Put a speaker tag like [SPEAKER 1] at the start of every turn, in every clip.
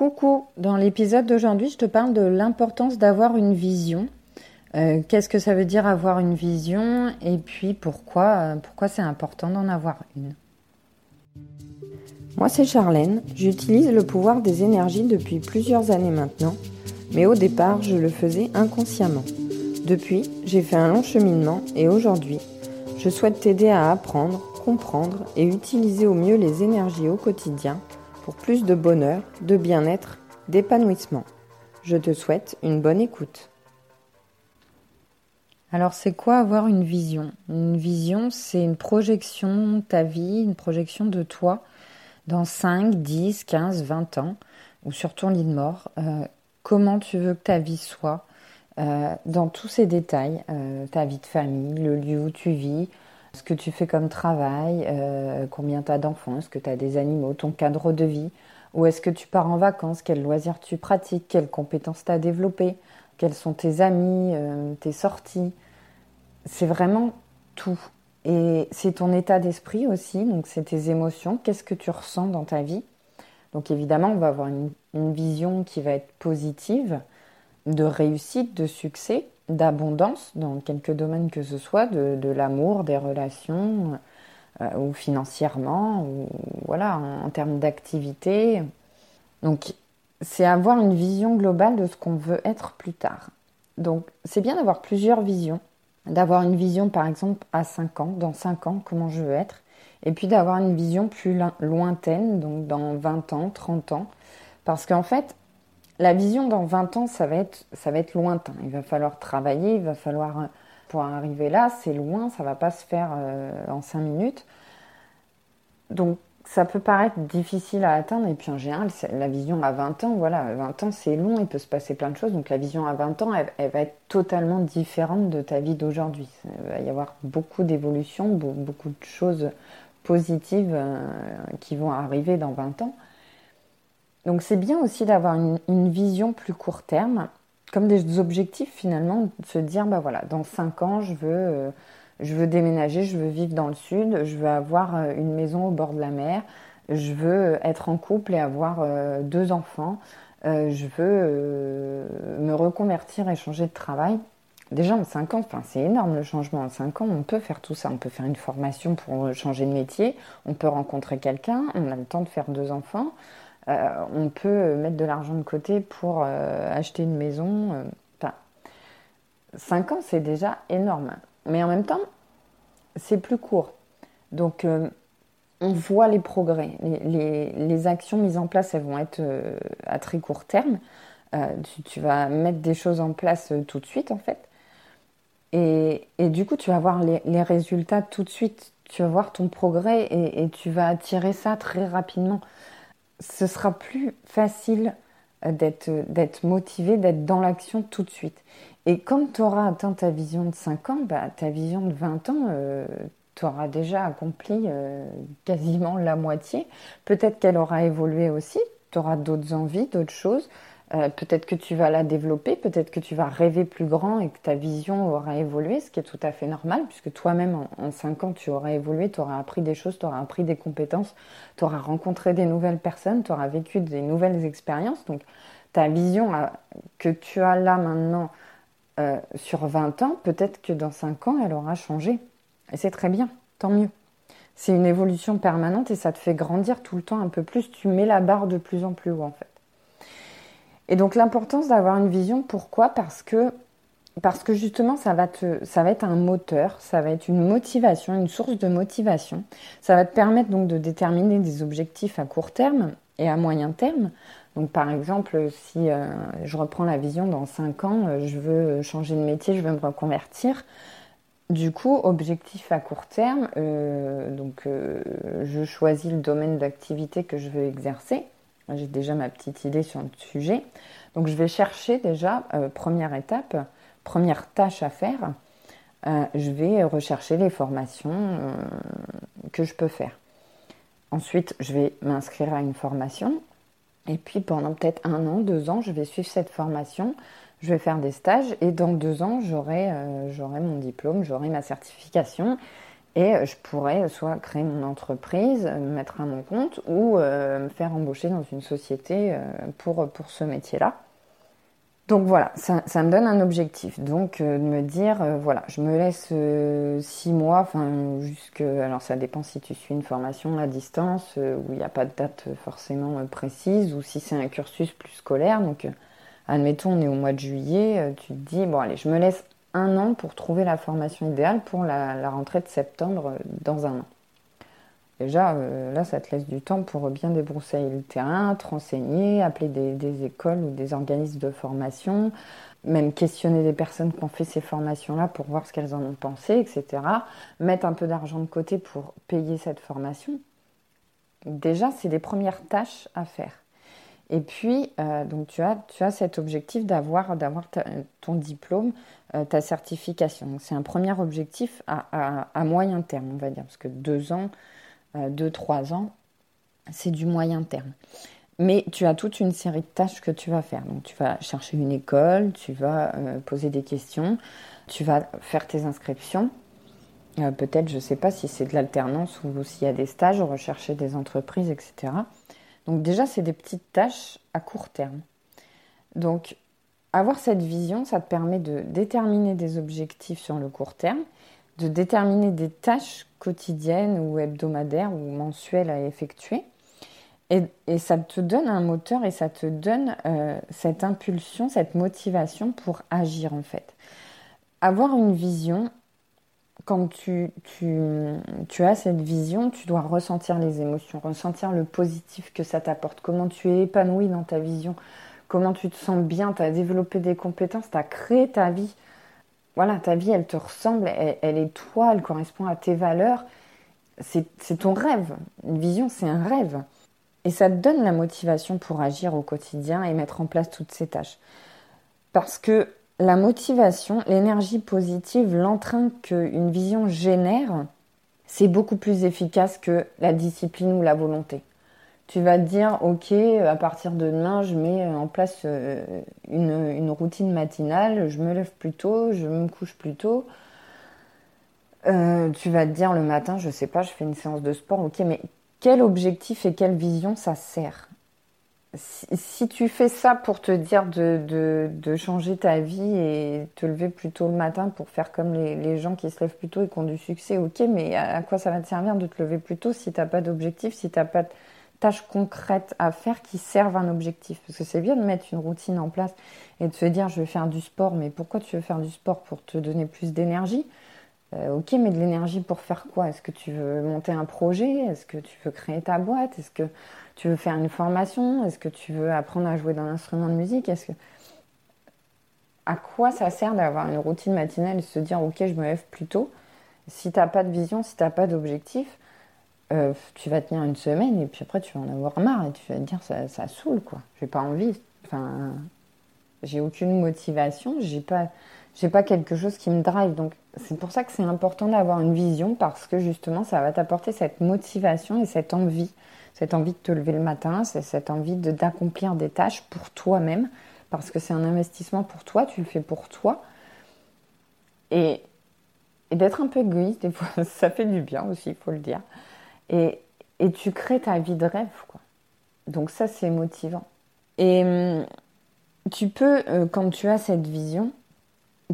[SPEAKER 1] Coucou, dans l'épisode d'aujourd'hui, je te parle de l'importance d'avoir une vision. Euh, qu'est-ce que ça veut dire avoir une vision et puis pourquoi, euh, pourquoi c'est important d'en avoir une? Moi, c'est Charlène. J'utilise le pouvoir des énergies depuis plusieurs années maintenant, mais au départ, je le faisais inconsciemment. Depuis, j'ai fait un long cheminement et aujourd'hui, je souhaite t'aider à apprendre, comprendre et utiliser au mieux les énergies au quotidien pour plus de bonheur, de bien-être, d'épanouissement. Je te souhaite une bonne écoute. Alors c'est quoi avoir une vision? Une vision, c'est une projection de ta vie, une projection de toi dans 5, 10, 15, 20 ans, ou sur ton lit de mort. Euh, comment tu veux que ta vie soit euh, dans tous ces détails, euh, ta vie de famille, le lieu où tu vis, ce que tu fais comme travail, euh, combien tu as d'enfants, est-ce que tu as des animaux, ton cadre de vie, où est-ce que tu pars en vacances, quels loisirs tu pratiques, quelles compétences tu as développées, quels sont tes amis, euh, tes sorties. C'est vraiment tout. Et c'est ton état d'esprit aussi, donc c'est tes émotions, qu'est-ce que tu ressens dans ta vie. Donc évidemment, on va avoir une vision qui va être positive, de réussite, de succès, d'abondance dans quelques domaines que ce soit, de, l'amour, des relations, euh, ou financièrement, ou voilà, en, en termes d'activité. Donc, c'est avoir une vision globale de ce qu'on veut être plus tard. Donc, c'est bien d'avoir plusieurs visions, d'avoir une vision par exemple à 5 ans, dans 5 ans, comment je veux être, et puis d'avoir une vision plus lointaine, donc dans 20 ans, 30 ans, parce qu'en fait, la vision dans 20 ans, ça va être, lointain. Il va falloir travailler, il va falloir, pour arriver là, c'est loin, ça va pas se faire euh, en 5 minutes. Donc, ça peut paraître difficile à atteindre, et puis en général, la vision à 20 ans, voilà, 20 ans c'est long, il peut se passer plein de choses, donc la vision à 20 ans, elle, va être totalement différente de ta vie d'aujourd'hui. Il va y avoir beaucoup d'évolutions, beaucoup de choses positives euh, qui vont arriver dans 20 ans. Donc c'est bien aussi d'avoir une, vision plus court terme, comme des objectifs finalement, de se dire, bah voilà, dans 5 ans, je veux, euh, je veux déménager, je veux vivre dans le sud, je veux avoir euh, une maison au bord de la mer, je veux être en couple et avoir euh, deux enfants, je veux me reconvertir et changer de travail. Déjà en 5 ans, enfin, c'est énorme le changement. En 5 ans, on peut faire tout ça. On peut faire une formation pour changer de métier, on peut rencontrer quelqu'un, on a le temps de faire deux enfants. Euh, on peut mettre de l'argent de côté pour euh, acheter une maison. Euh, enfin, 5 ans, c'est déjà énorme. Mais en même temps, c'est plus court. Donc, on voit les progrès. Les, actions mises en place, elles vont être à très court terme. Tu, vas mettre des choses en place tout de suite, en fait. Et, du coup, tu vas voir les, résultats tout de suite. Tu vas voir ton progrès et, et tu vas attirer ça très rapidement ce sera plus facile euh, d'être motivé, d'être dans l'action tout de suite. Et quand tu auras atteint ta vision de 5 ans, bah, ta vision de 20 ans, euh, tu auras déjà accompli euh, quasiment la moitié. Peut-être qu'elle aura évolué aussi, tu auras d'autres envies, d'autres choses. Euh, peut-être que tu vas la développer, peut-être que tu vas rêver plus grand et que ta vision aura évolué, ce qui est tout à fait normal, puisque toi-même, en, 5 ans, tu auras évolué, tu auras appris des choses, tu auras appris des compétences, tu auras rencontré des nouvelles personnes, tu auras vécu des nouvelles expériences. Donc, ta vision que tu as là maintenant euh, sur 20 ans, peut-être que dans 5 ans, elle aura changé. Et c'est très bien, tant mieux. C'est une évolution permanente et ça te fait grandir tout le temps un peu plus. Tu mets la barre de plus en plus haut, en fait. Et donc l'importance d'avoir une vision, pourquoi? Parce que parce que justement ça va te ça va être un moteur, ça va être une motivation, une source de motivation. Ça va te permettre donc de déterminer des objectifs à court terme et à moyen terme. Donc par exemple, si euh, je reprends la vision dans 5 ans, euh, je veux changer de métier, je veux me reconvertir. Du coup, objectif à court terme, euh, donc je choisis le domaine d'activité que je veux exercer. J'ai déjà ma petite idée sur le sujet. Donc je vais chercher déjà, euh, première étape, première tâche à faire, euh, je vais rechercher les formations euh, que je peux faire. Ensuite, je vais m'inscrire à une formation. Et puis pendant peut-être un an, deux ans, je vais suivre cette formation. Je vais faire des stages et dans deux ans, j'aurai mon diplôme, j'aurai ma certification. Et je pourrais soit créer mon entreprise, me mettre à mon compte ou me faire embaucher dans une société pour, pour ce métier-là. Donc voilà, ça, me donne un objectif. Donc euh, de me dire, euh, voilà, je me laisse euh, six mois, enfin jusque, alors ça dépend si tu suis une formation à distance où il n'y a pas de date forcément précise ou si c'est un cursus plus scolaire. Donc admettons, on est au mois de juillet, tu te dis, bon allez, je me laisse un an pour trouver la formation idéale pour la rentrée de septembre dans un an. Déjà, euh, là, ça te laisse du temps pour bien débroussailler le terrain, te renseigner, appeler des, écoles ou des organismes de formation, même questionner des personnes qui ont fait ces formations-là pour voir ce qu'elles en ont pensé, etc. Mettre un peu d'argent de côté pour payer cette formation. Déjà, c'est les premières tâches à faire. Et puis, euh, donc tu as, tu as cet objectif d'avoir, ton diplôme, euh, ta certification. C'est un premier objectif à, à, moyen terme, on va dire, parce que deux ans, 2-3 euh, ans, c'est du moyen terme. Mais tu as toute une série de tâches que tu vas faire. Donc tu vas chercher une école, tu vas poser des questions, tu vas faire tes inscriptions. Peut-être, je ne sais pas si c'est de l'alternance ou s'il y a des stages, rechercher des entreprises, etc. Donc déjà, c'est des petites tâches à court terme. Donc avoir cette vision, ça te permet de déterminer des objectifs sur le court terme de déterminer des tâches quotidiennes ou hebdomadaires ou mensuelles à effectuer. Et, ça te donne un moteur et ça te donne euh, cette impulsion, cette motivation pour agir en fait. Avoir une vision, quand tu, as cette vision, tu dois ressentir les émotions, ressentir le positif que ça t'apporte, comment tu es épanoui dans ta vision, comment tu te sens bien, tu as développé des compétences, tu as créé ta vie voilà, ta vie, elle te ressemble, elle, est toi, elle correspond à tes valeurs. C'est ton rêve. Une vision, c'est un rêve. Et ça te donne la motivation pour agir au quotidien et mettre en place toutes ces tâches. Parce que la motivation, l'énergie positive, l'entrain qu'une vision génère, c'est beaucoup plus efficace que la discipline ou la volonté tu vas te dire, ok, à partir de demain, je mets en place euh, une, routine matinale, je me lève plus tôt, je me couche plus tôt. Euh, tu vas te dire le matin, je sais pas, je fais une séance de sport, ok, mais quel objectif et quelle vision ça sert? Si, tu fais ça pour te dire de, changer ta vie et te lever plus tôt le matin pour faire comme les, gens qui se lèvent plus tôt et qui ont du succès, ok, mais à, quoi ça va te servir de te lever plus tôt si tu n'as pas d'objectif, si tu n'as pas tâches concrètes à faire qui servent un objectif? Parce que c'est bien de mettre une routine en place et de se dire je vais faire du sport, mais pourquoi tu veux faire du sport? Pour te donner plus d'énergie? Euh, Ok, mais de l'énergie pour faire quoi? Est-ce que tu veux monter un projet? Est-ce que tu veux créer ta boîte? Est-ce que tu veux faire une formation? Est-ce que tu veux apprendre à jouer d'un instrument de musique? Est-ce que à quoi ça sert d'avoir une routine matinale et se dire ok je me lève plus tôt? Si tu n'as pas de vision, si tu n'as pas d'objectif, euh, tu vas tenir une semaine et puis après tu vas en avoir marre et tu vas te dire ça, ça saoule quoi. J'ai pas envie. Enfin, j'ai aucune motivation, j'ai pas, j'ai pas quelque chose qui me drive. Donc c'est pour ça que c'est important d'avoir une vision parce que justement ça va t'apporter cette motivation et cette envie, cette envie de te lever le matin, c'est cette envie de d'accomplir des tâches pour toi-même parce que c'est un investissement pour toi, tu le fais pour toi. Et, et d'être un peu égoïste, des fois, ça fait du bien aussi, il faut le dire. Et, tu crées ta vie de rêve, quoi. Donc ça, c'est motivant. Et hum, tu peux, euh, quand tu as cette vision,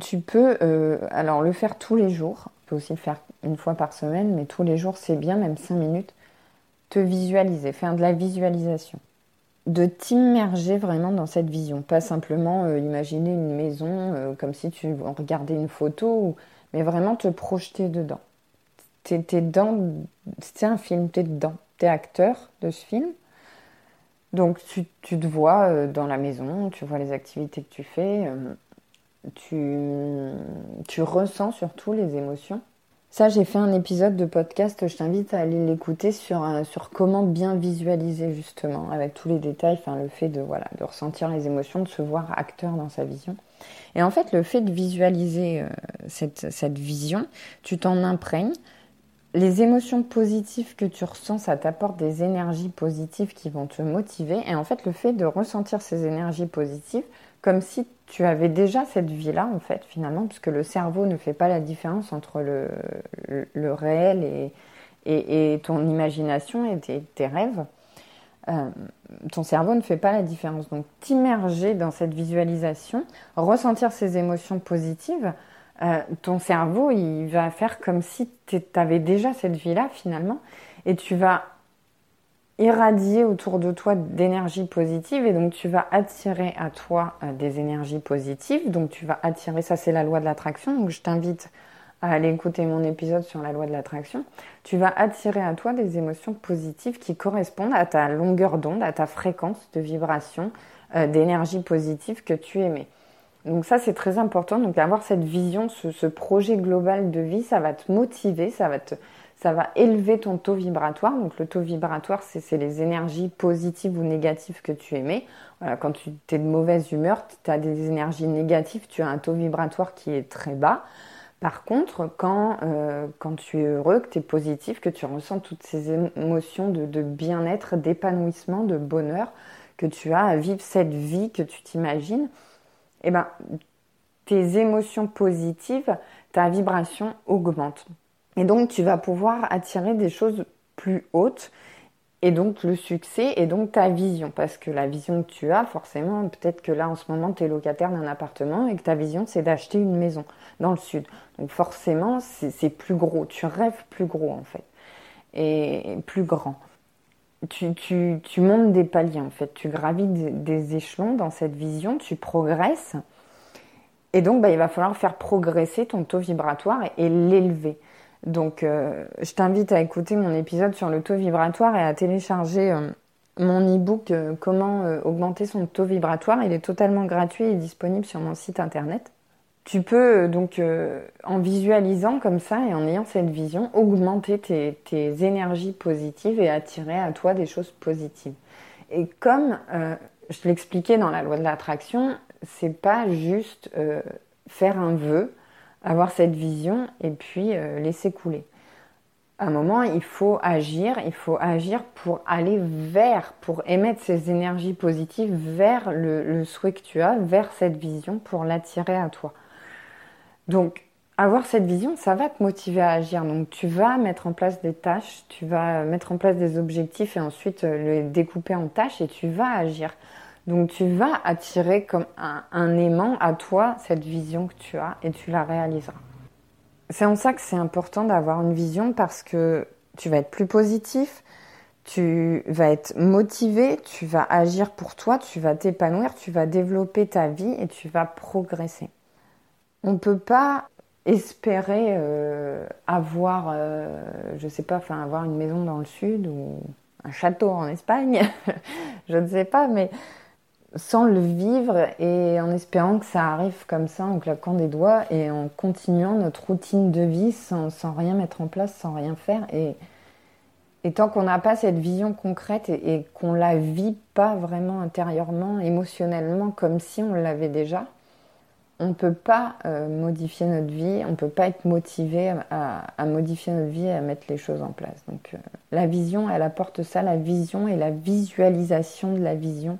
[SPEAKER 1] tu peux euh, alors le faire tous les jours. Tu peux aussi le faire une fois par semaine, mais tous les jours, c'est bien, même cinq minutes. Te visualiser, faire de la visualisation. De t'immerger vraiment dans cette vision. Pas simplement euh, imaginer une maison comme si tu regardais une photo, mais vraiment te projeter dedans t'es, dans, c'est un film, t'es dedans, t'es acteur de ce film. Donc tu, te vois euh, dans la maison, tu vois les activités que tu fais, euh, tu, ressens surtout les émotions. Ça, j'ai fait un épisode de podcast, je t'invite à aller l'écouter sur, euh, sur comment bien visualiser justement, avec tous les détails, enfin le fait de, voilà, de ressentir les émotions, de se voir acteur dans sa vision. Et en fait, le fait de visualiser cette, cette vision, tu t'en imprègnes, les émotions positives que tu ressens, ça t'apporte des énergies positives qui vont te motiver. Et en fait, le fait de ressentir ces énergies positives, comme si tu avais déjà cette vie-là, en fait, finalement, puisque le cerveau ne fait pas la différence entre le, réel et, et, ton imagination et tes, rêves. Euh, ton cerveau ne fait pas la différence. Donc, t'immerger dans cette visualisation, ressentir ces émotions positives, euh, ton cerveau, il va faire comme si tu avais déjà cette vie-là finalement, et tu vas irradier autour de toi d'énergie positive, et donc tu vas attirer à toi euh, des énergies positives, donc tu vas attirer, ça c'est la loi de l'attraction, donc je t'invite à aller écouter mon épisode sur la loi de l'attraction, tu vas attirer à toi des émotions positives qui correspondent à ta longueur d'onde, à ta fréquence de vibration, euh, d'énergie positive que tu émets. Donc ça, c'est très important. Donc avoir cette vision, ce, projet global de vie, ça va te motiver, ça va, te, ça va élever ton taux vibratoire. Donc le taux vibratoire, c'est les énergies positives ou négatives que tu émets. Quand tu es de mauvaise humeur, tu as des énergies négatives, tu as un taux vibratoire qui est très bas. Par contre, quand, euh, tu es heureux, que tu es positif, que tu ressens toutes ces émotions de, de bien-être, d'épanouissement, de bonheur, que tu as à vivre cette vie que tu t'imagines, eh ben, tes émotions positives, ta vibration augmente. Et donc, tu vas pouvoir attirer des choses plus hautes et donc le succès et donc ta vision. Parce que la vision que tu as, forcément, peut-être que là en ce moment tu es locataire d'un appartement et que ta vision c'est d'acheter une maison dans le sud. Donc forcément c'est plus gros, tu rêves plus gros en fait et plus grand tu, montes des paliers en fait, tu gravis des, échelons dans cette vision, tu progresses. Et donc, bah, il va falloir faire progresser ton taux vibratoire et, l'élever. Donc, euh, je t'invite à écouter mon épisode sur le taux vibratoire et à télécharger euh, mon e-book euh, Comment augmenter son taux vibratoire. Il est totalement gratuit et disponible sur mon site internet. Tu peux donc, en visualisant comme ça et en ayant cette vision, augmenter tes, énergies positives et attirer à toi des choses positives. Et comme je l'expliquais dans la loi de l'attraction, c'est pas juste faire un vœu, avoir cette vision et puis laisser couler. À un moment, il faut agir, il faut agir pour aller vers, pour émettre ces énergies positives vers le souhait que tu as, vers cette vision, pour l'attirer à toi. Donc, avoir cette vision, ça va te motiver à agir. Donc, tu vas mettre en place des tâches, tu vas mettre en place des objectifs et ensuite euh, les découper en tâches et tu vas agir. Donc, tu vas attirer comme un, aimant à toi cette vision que tu as et tu la réaliseras. C'est en ça que c'est important d'avoir une vision parce que tu vas être plus positif, tu vas être motivé, tu vas agir pour toi, tu vas t'épanouir, tu vas développer ta vie et tu vas progresser. On ne peut pas espérer euh, avoir, euh, je sais pas, enfin avoir une maison dans le sud ou un château en Espagne, je ne sais pas, mais sans le vivre et en espérant que ça arrive comme ça, en claquant des doigts et en continuant notre routine de vie sans, rien mettre en place, sans rien faire. Et, tant qu'on n'a pas cette vision concrète et, et qu'on la vit pas vraiment intérieurement, émotionnellement, comme si on l'avait déjà, on ne peut pas euh, modifier notre vie, on ne peut pas être motivé à, modifier notre vie et à mettre les choses en place. Donc euh, la vision, elle apporte ça, la vision et la visualisation de la vision,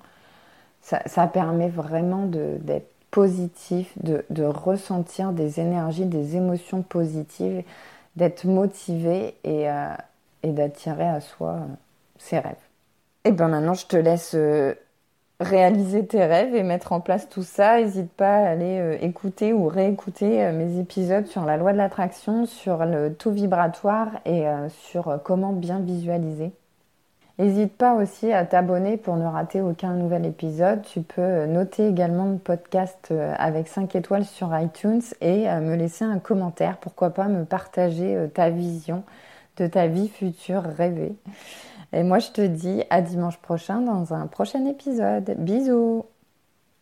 [SPEAKER 1] ça, permet vraiment d'être positif, de, ressentir des énergies, des émotions positives, d'être motivé et, euh, d'attirer à soi ses rêves. Et bien maintenant, je te laisse réaliser tes rêves et mettre en place tout ça. N'hésite pas à aller euh, écouter ou réécouter euh, mes épisodes sur la loi de l'attraction, sur le taux vibratoire et euh, sur comment bien visualiser. N'hésite pas aussi à t'abonner pour ne rater aucun nouvel épisode. Tu peux noter également le podcast avec 5 étoiles sur iTunes et me laisser un commentaire. Pourquoi pas me partager ta vision de ta vie future rêvée. Et moi, je te dis à dimanche prochain dans un prochain épisode. Bisous